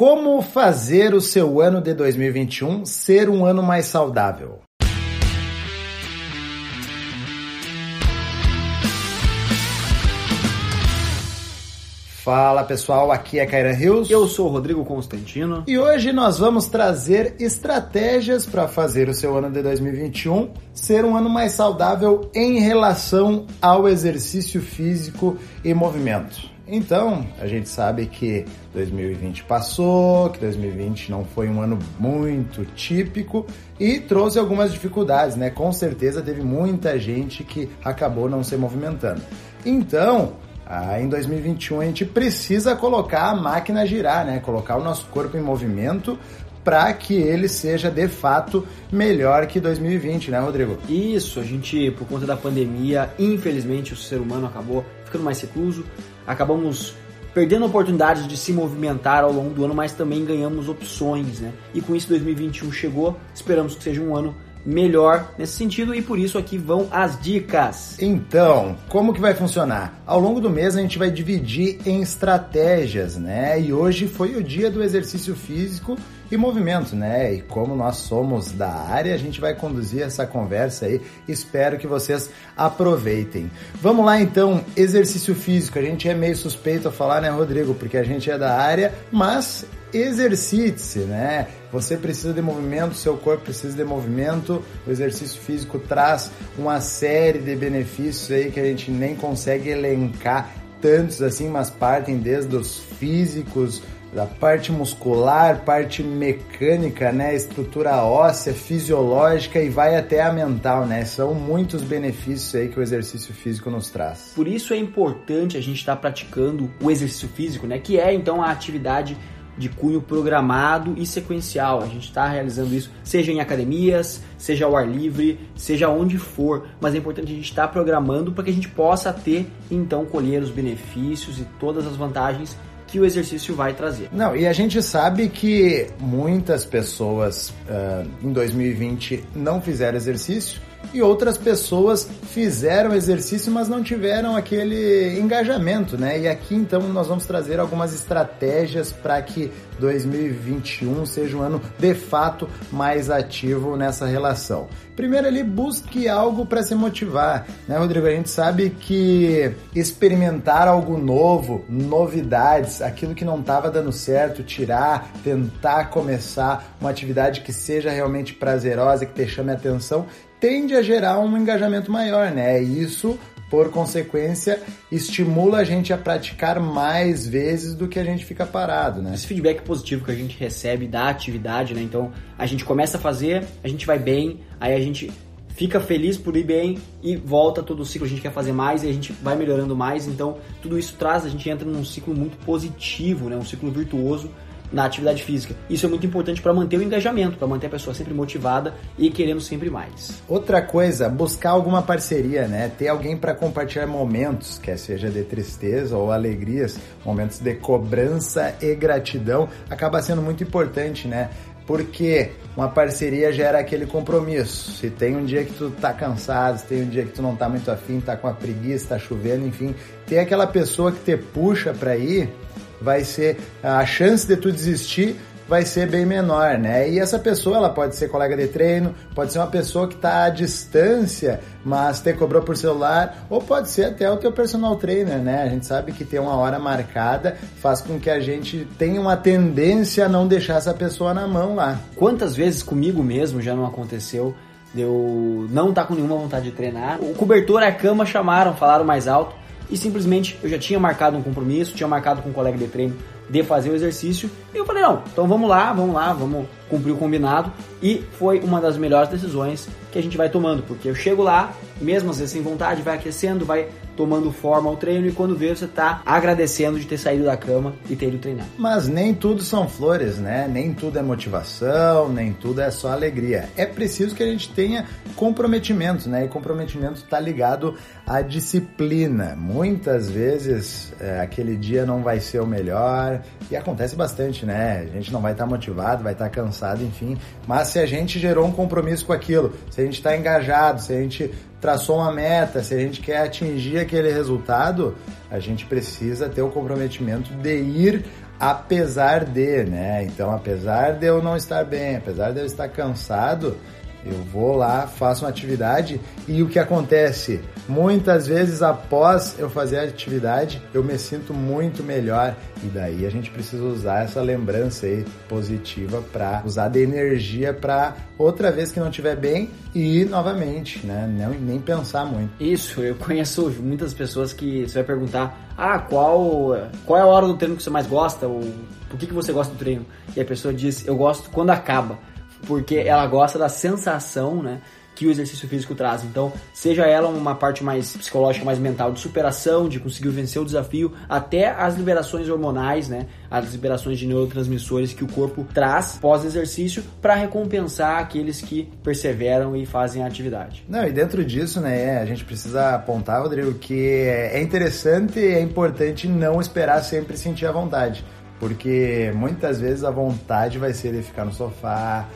Como fazer o seu ano de 2021 ser um ano mais saudável? Fala pessoal, aqui é Kaira Rios. Eu sou o Rodrigo Constantino. E hoje nós vamos trazer estratégias para fazer o seu ano de 2021 ser um ano mais saudável em relação ao exercício físico e movimento. Então, a gente sabe que 2020 passou, que 2020 não foi um ano muito típico e trouxe algumas dificuldades, né? Com certeza teve muita gente que acabou não se movimentando. Então, ah, em 2021 a gente precisa colocar a máquina a girar, né? Colocar o nosso corpo em movimento para que ele seja de fato melhor que 2020, né, Rodrigo? Isso, a gente, por conta da pandemia, infelizmente o ser humano acabou ficando mais recluso, acabamos perdendo oportunidades de se movimentar ao longo do ano, mas também ganhamos opções, né? E com isso 2021 chegou, esperamos que seja um ano melhor nesse sentido e por isso aqui vão as dicas. Então, como que vai funcionar? Ao longo do mês a gente vai dividir em estratégias, né? E hoje foi o dia do exercício físico e movimento, né? E como nós somos da área, a gente vai conduzir essa conversa aí. Espero que vocês aproveitem. Vamos lá então, exercício físico. A gente é meio suspeito a falar, né, Rodrigo? Porque a gente é da área, mas exercite-se, né? Você precisa de movimento, seu corpo precisa de movimento. O exercício físico traz uma série de benefícios aí que a gente nem consegue elencar tantos assim, mas partem desde os físicos, da parte muscular, parte mecânica, né, estrutura óssea, fisiológica e vai até a mental, né? São muitos benefícios aí que o exercício físico nos traz. Por isso é importante a gente estar tá praticando o exercício físico, né, que é então a atividade de cunho programado e sequencial. A gente está realizando isso, seja em academias, seja ao ar livre, seja onde for, mas é importante a gente estar tá programando para que a gente possa ter, então, colher os benefícios e todas as vantagens que o exercício vai trazer. Não, e a gente sabe que muitas pessoas uh, em 2020 não fizeram exercício e outras pessoas fizeram exercício, mas não tiveram aquele engajamento, né? E aqui então nós vamos trazer algumas estratégias para que 2021 seja um ano de fato mais ativo nessa relação. Primeiro ele busque algo para se motivar, né, Rodrigo? A gente sabe que experimentar algo novo, novidades, aquilo que não estava dando certo, tirar, tentar começar uma atividade que seja realmente prazerosa, que te chame a atenção, tende a gerar um engajamento maior, né? E isso, por consequência, estimula a gente a praticar mais vezes do que a gente fica parado, né? Esse feedback positivo que a gente recebe da atividade, né? Então, a gente começa a fazer, a gente vai bem, aí a gente fica feliz por ir bem e volta todo o ciclo, a gente quer fazer mais e a gente vai melhorando mais, então tudo isso traz, a gente entra num ciclo muito positivo, né? Um ciclo virtuoso na atividade física. Isso é muito importante para manter o engajamento, para manter a pessoa sempre motivada e querendo sempre mais. Outra coisa, buscar alguma parceria, né? Ter alguém para compartilhar momentos, quer seja de tristeza ou alegrias, momentos de cobrança e gratidão, acaba sendo muito importante, né? Porque uma parceria gera aquele compromisso. Se tem um dia que tu tá cansado, se tem um dia que tu não tá muito afim, tá com a preguiça, tá chovendo, enfim, ter aquela pessoa que te puxa para ir, vai ser a chance de tu desistir vai ser bem menor, né? E essa pessoa, ela pode ser colega de treino, pode ser uma pessoa que está à distância, mas te cobrou por celular, ou pode ser até o teu personal trainer, né? A gente sabe que ter uma hora marcada faz com que a gente tenha uma tendência a não deixar essa pessoa na mão lá. Quantas vezes comigo mesmo já não aconteceu de eu não estar tá com nenhuma vontade de treinar? O cobertor, a cama chamaram, falaram mais alto, e simplesmente eu já tinha marcado um compromisso, tinha marcado com um colega de treino de fazer o exercício. E eu falei, não, então vamos lá, vamos lá, vamos cumprir o combinado. E foi uma das melhores decisões que a gente vai tomando, porque eu chego lá, mesmo às vezes sem vontade, vai aquecendo, vai tomando forma ao treino e quando vê você tá agradecendo de ter saído da cama e ter ido treinar. Mas nem tudo são flores, né? Nem tudo é motivação, nem tudo é só alegria. É preciso que a gente tenha comprometimento, né? E comprometimento está ligado à disciplina. Muitas vezes é, aquele dia não vai ser o melhor e acontece bastante, né? A gente não vai estar tá motivado, vai estar tá cansado, enfim. Mas se a gente gerou um compromisso com aquilo, se a gente está engajado, se a gente traçou uma meta, se a gente quer atingir aquele resultado, a gente precisa ter o comprometimento de ir apesar de, né? Então, apesar de eu não estar bem, apesar de eu estar cansado, eu vou lá, faço uma atividade e o que acontece? Muitas vezes após eu fazer a atividade, eu me sinto muito melhor e daí a gente precisa usar essa lembrança aí positiva para usar de energia para outra vez que não estiver bem e novamente, né? Nem, nem pensar muito. Isso, eu conheço muitas pessoas que você vai perguntar: "Ah, qual qual é a hora do treino que você mais gosta?" ou "Por que que você gosta do treino?" E a pessoa diz: "Eu gosto quando acaba." Porque ela gosta da sensação, né? Que o exercício físico traz. Então, seja ela uma parte mais psicológica, mais mental, de superação, de conseguir vencer o desafio, até as liberações hormonais, né? As liberações de neurotransmissores que o corpo traz pós-exercício para recompensar aqueles que perseveram e fazem a atividade. Não, e dentro disso, né, a gente precisa apontar, Rodrigo, que é interessante e é importante não esperar sempre sentir a vontade. Porque muitas vezes a vontade vai ser de ficar no sofá,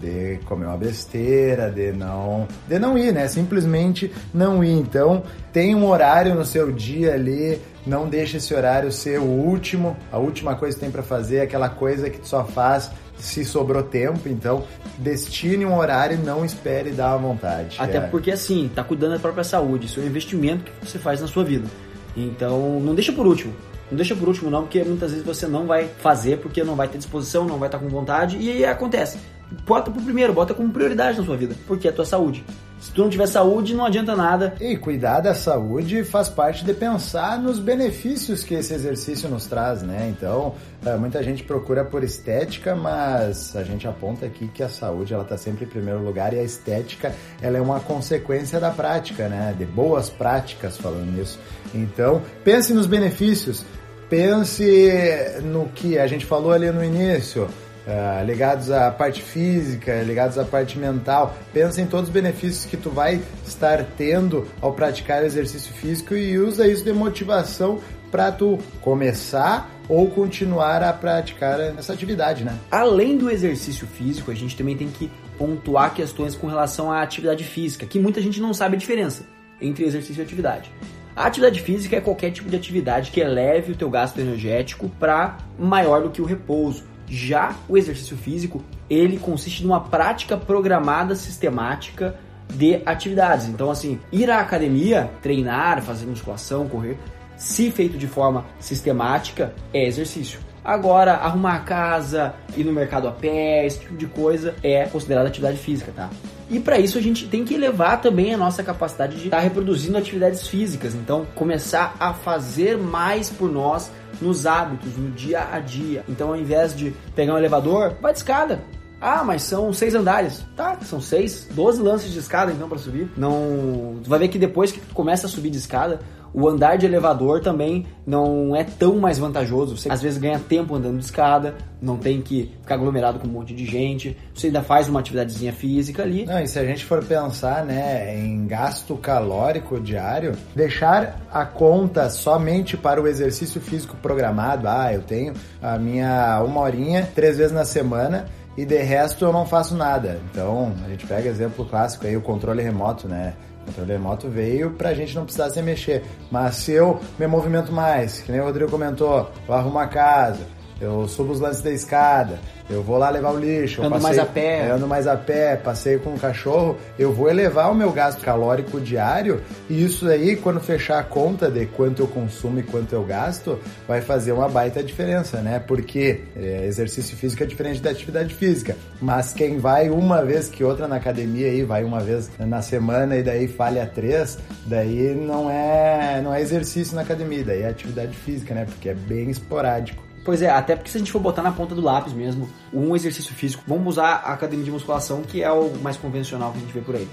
de comer uma besteira, de não, de não ir, né? Simplesmente não ir. Então, tem um horário no seu dia ali, não deixe esse horário ser o último, a última coisa que tem para fazer, aquela coisa que tu só faz se sobrou tempo, então destine um horário e não espere dar a vontade. Até é. porque assim, tá cuidando da própria saúde, isso é um investimento que você faz na sua vida. Então, não deixa por último. Não deixa por último não, porque muitas vezes você não vai fazer porque não vai ter disposição, não vai estar com vontade e aí acontece bota pro primeiro, bota como prioridade na sua vida, porque é a tua saúde. Se tu não tiver saúde, não adianta nada. E cuidar da saúde faz parte de pensar nos benefícios que esse exercício nos traz, né? Então, é, muita gente procura por estética, mas a gente aponta aqui que a saúde ela tá sempre em primeiro lugar e a estética ela é uma consequência da prática, né? De boas práticas falando nisso. Então, pense nos benefícios, pense no que a gente falou ali no início uh, ligados à parte física, ligados à parte mental. Pensa em todos os benefícios que tu vai estar tendo ao praticar exercício físico e usa isso de motivação para tu começar ou continuar a praticar essa atividade, né? Além do exercício físico, a gente também tem que pontuar questões com relação à atividade física, que muita gente não sabe a diferença entre exercício e atividade. A atividade física é qualquer tipo de atividade que eleve o teu gasto energético para maior do que o repouso. Já o exercício físico, ele consiste numa prática programada sistemática de atividades. Então, assim, ir à academia, treinar, fazer musculação, correr, se feito de forma sistemática, é exercício. Agora, arrumar a casa, ir no mercado a pé, esse tipo de coisa é considerada atividade física, tá? E para isso a gente tem que elevar também a nossa capacidade de estar tá reproduzindo atividades físicas. Então, começar a fazer mais por nós nos hábitos, no dia a dia. Então, ao invés de pegar um elevador, vai de escada. Ah, mas são seis andares. Tá, são seis, doze lances de escada então para subir. Não, tu vai ver que depois que tu começa a subir de escada, o andar de elevador também não é tão mais vantajoso. Você às vezes ganha tempo andando de escada, não tem que ficar aglomerado com um monte de gente. Você ainda faz uma atividadezinha física ali. Não, e se a gente for pensar, né, em gasto calórico diário, deixar a conta somente para o exercício físico programado, ah, eu tenho a minha uma horinha três vezes na semana e de resto eu não faço nada. Então, a gente pega exemplo clássico aí, o controle remoto, né? O controle remoto veio pra gente não precisar se mexer. Mas se eu me movimento mais, que nem o Rodrigo comentou, eu arrumo a casa, eu subo os lances da escada, eu vou lá levar o lixo, ando mais a pé, ando mais a pé, passeio com o cachorro, eu vou elevar o meu gasto calórico diário e isso aí, quando fechar a conta de quanto eu consumo e quanto eu gasto, vai fazer uma baita diferença, né? Porque é, exercício físico é diferente da atividade física, mas quem vai uma vez que outra na academia aí, vai uma vez na semana e daí falha três, daí não é, não é exercício na academia, daí é atividade física, né? Porque é bem esporádico. Pois é, até porque se a gente for botar na ponta do lápis mesmo, um exercício físico, vamos usar a academia de musculação, que é o mais convencional que a gente vê por aí.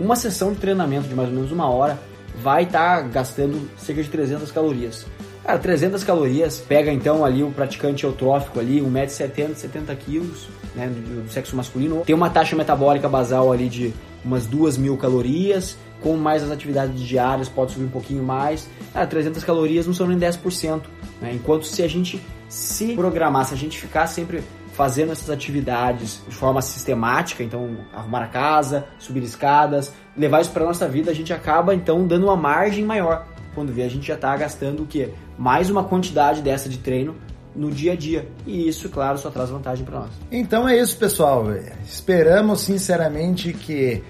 Uma sessão de treinamento de mais ou menos uma hora vai estar tá gastando cerca de 300 calorias. Cara, 300 calorias, pega então ali o praticante eutrófico ali, 1,70m, 70 quilos, né, do sexo masculino, tem uma taxa metabólica basal ali de umas 2 mil calorias, com mais as atividades diárias pode subir um pouquinho mais. Ah, 300 calorias não são nem 10%. Né? Enquanto se a gente se programar, se a gente ficar sempre fazendo essas atividades de forma sistemática, então arrumar a casa, subir escadas, levar isso para nossa vida, a gente acaba então dando uma margem maior. Quando vê, a gente já está gastando o quê? Mais uma quantidade dessa de treino no dia a dia. E isso, claro, só traz vantagem para nós. Então é isso, pessoal. Esperamos sinceramente que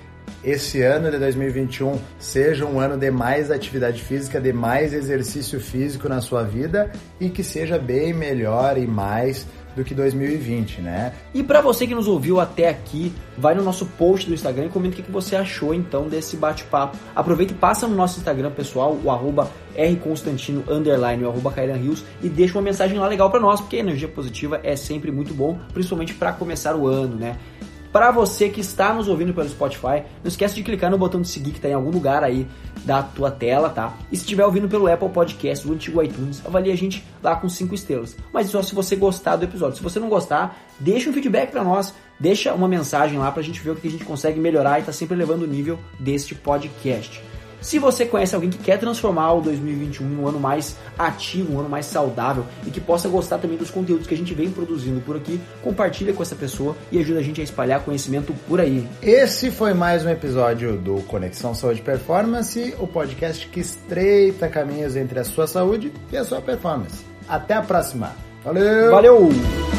esse ano de 2021 seja um ano de mais atividade física, de mais exercício físico na sua vida e que seja bem melhor e mais do que 2020, né? E para você que nos ouviu até aqui, vai no nosso post do Instagram e comenta o que você achou então desse bate-papo. Aproveita e passa no nosso Instagram pessoal, o arroba rconstantino, underline, o arroba Rios, e deixa uma mensagem lá legal para nós, porque energia positiva é sempre muito bom, principalmente para começar o ano, né? Para você que está nos ouvindo pelo Spotify, não esquece de clicar no botão de seguir que está em algum lugar aí da tua tela, tá? E se estiver ouvindo pelo Apple Podcast, o antigo iTunes, avalie a gente lá com 5 estrelas. Mas só se você gostar do episódio. Se você não gostar, deixa um feedback para nós, deixa uma mensagem lá para a gente ver o que a gente consegue melhorar e tá sempre levando o nível deste podcast. Se você conhece alguém que quer transformar o 2021 em um ano mais ativo, um ano mais saudável e que possa gostar também dos conteúdos que a gente vem produzindo por aqui, compartilha com essa pessoa e ajuda a gente a espalhar conhecimento por aí. Esse foi mais um episódio do Conexão Saúde Performance, o podcast que estreita caminhos entre a sua saúde e a sua performance. Até a próxima. Valeu! Valeu!